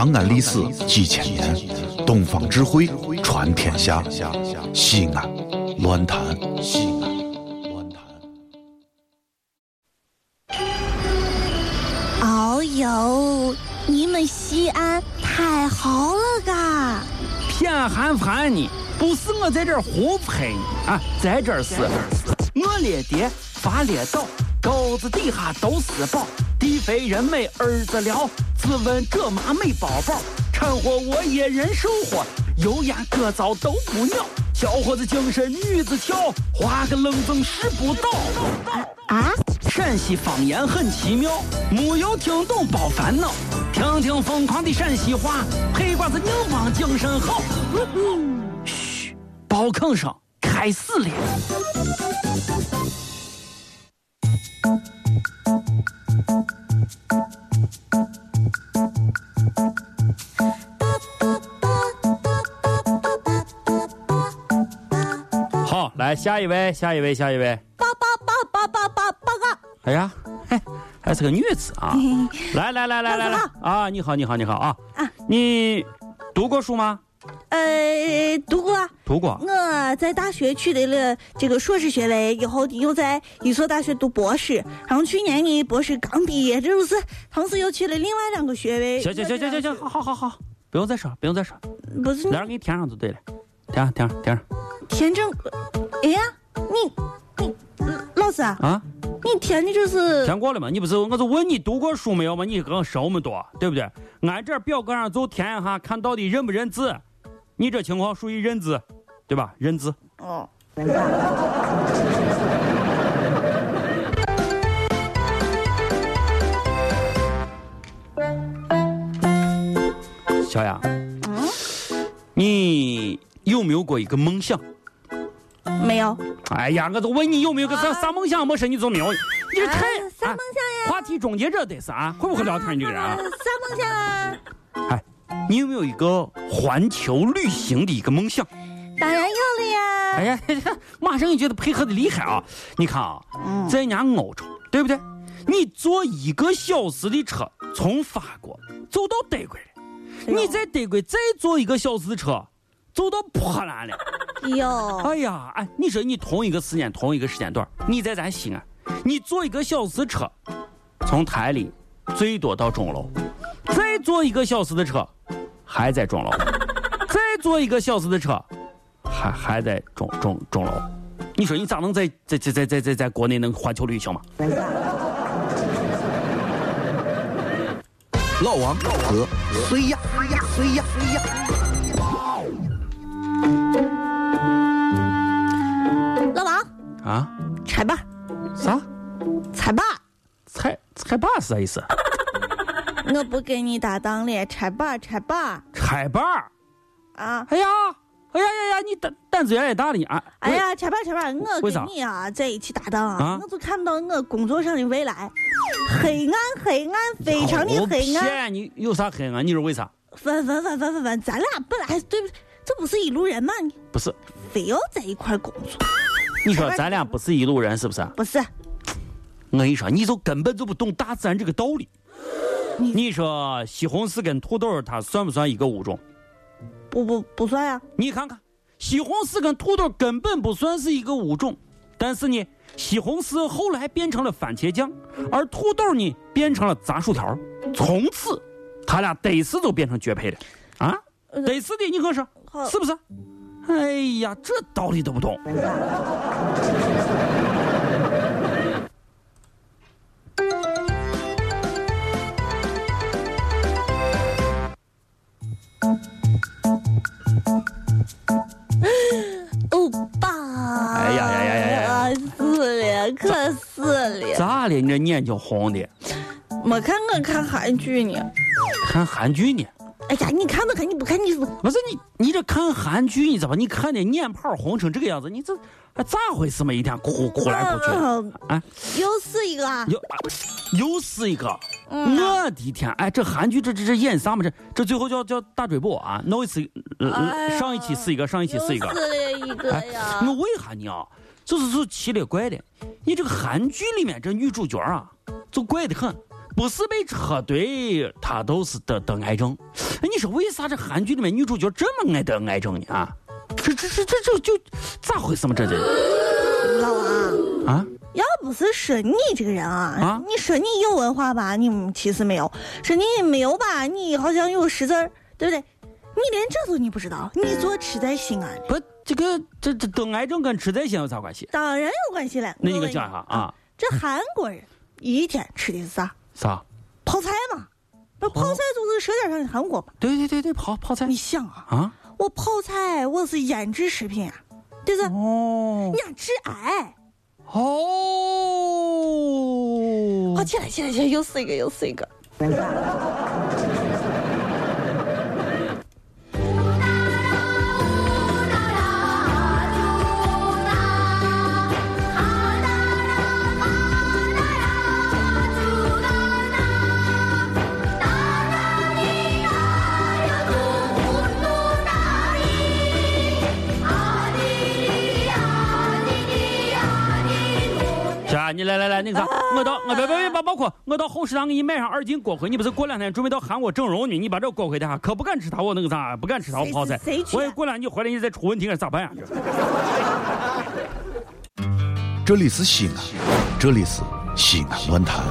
长安历史几千年，东方智慧传天下。西安，乱谈西安，乱谈。哦呦，你们西安太好了嘎！偏寒寒你，不是我在这儿胡喷你啊，在这儿是，我列爹发列倒，沟子底下都是宝。地肥人美儿子了，自问这妈没宝宝，掺和我也人生活，油盐各糟都不尿。小伙子精神女子俏，画个冷风使不到。啊！陕西方言很奇妙，没有听懂别烦恼，听听疯狂的陕西话，黑瓜子硬邦精神好。嘘，包吭声开始了。好，来下一位，下一位，下一位。报报报报报报报告！哎呀，嘿，还是个女子啊！来来来来来来啊！你好，你好，你好！啊，你读过书吗？呃，读过。读过。我在大学取得了这个硕士学位，以后又在一所大学读博士，然后去年呢博士刚毕业，这不是同时又取了另外两个学位。行行行行行行，好好好好，不用再说，不用再说。不是，来，给你填上就对了，填上填上填上。填正，哎呀，你你老师啊？啊？你填的这是填过了吗？你不是我就问你读过书没有吗？你跟我说那么多，对不对？俺这表格上就填一下，看到底认不认字。你这情况属于认字，对吧？认字。哦。小雅，嗯，你有没有过一个梦想？没有。哎呀，我都问你有没有个啥啥梦想？没说你就没有。你这太啥梦想呀？话题终结者得是啊，会不会聊天？你这个人啊？啥梦想啊？哎，你有没有一个环球旅行的一个梦想？当然有了呀。哎呀，马上你觉得配合的厉害啊！你看啊，在人家欧洲，对不对？你坐一个小时的车从法国走到德国了，你在德国再坐一个小时的车走到波兰了。哟，哎呀，哎，你说你同一个时间，同一个时间段，你在咱西安，你坐一个小时车，从台里最多到钟楼，再坐一个小时的车，还在钟楼，再坐一个小时的车，还还在钟钟钟楼，你说你咋能在在在在在在在国内能环球旅行嘛？老王和谁呀？谁呀？谁呀？谁呀？啊，踩吧，啥？踩吧，踩踩吧是啥意思？我不跟你搭档了，拆吧拆吧。拆吧，啊！哎呀，哎呀呀呀，你胆胆子越来越大了你啊！哎呀，踩坝，踩坝，我跟你啊在一起搭档啊，我就看到我工作上的未来，黑暗，黑暗，非常的黑暗。你有啥黑暗？你说为啥？分分分分分分，咱俩本来对不？这不是一路人吗？你不是，非要在一块工作。你说咱俩不是一路人，是不是？不是。我跟你说，你就根本就不懂大自然这个道理。你说西红柿跟土豆，它算不算一个物种？不不不算呀。你看看，西红柿跟土豆根本不算是一个物种，但是呢，西红柿后来变成了番茄酱，而土豆呢变成了炸薯条，从此，他俩得是都变成绝配了。啊，得是的，你跟我说，是不是？哎呀，这道理都不懂。了！咋了？你这眼睛红的？没看我看韩剧呢。看韩剧呢？哎呀，你看都看，你不看你是不是你？你这看韩剧，你知道吧？你看的眼泡红成这个样子，你这咋回事嘛？一天哭哭来哭去啊！又是一个，又又是一个！我的天！哎，这韩剧这这这演啥嘛？这这最后叫叫大追捕啊！弄一次，上一期是一个，上一期是一个，死了一个呀！我问一下你啊，就是就奇了怪的，你这个韩剧里面这女主角啊，就怪得很。不是被车怼，她都是得得癌症。哎你说为啥这韩剧里面女主角这么爱得癌症呢？啊，这这这这这就咋回事嘛？这这老王啊，要不是说你这个人啊，啊你说你有文化吧，你其实没有；说你没有吧，你好像有识字儿，对不对？你连这都你不知道，你做吃在西安，不，这个这这得癌症跟吃在西安有啥关系？当然有关系了。那你给我讲一下啊？这韩国人一天吃的是啥？啥？泡菜嘛。那泡菜就是舌尖上的韩国嘛。对对对对，泡泡菜你想啊，啊？我泡菜我是腌制食品啊，对不对？哦人家致癌。哦好，起来起来起来，又是一个又是一个。你来来来，那个啥，我到我别别别把包括，我到后食堂给你买上二斤锅盔。你不是过两天准备到韩国整容呢？你把这个锅盔带上，可不敢吃它我那个啥，不敢吃它我泡菜谁谁。去我也过两天你回来你再出问题，咋办呀？这里是西安，这里是西安论坛。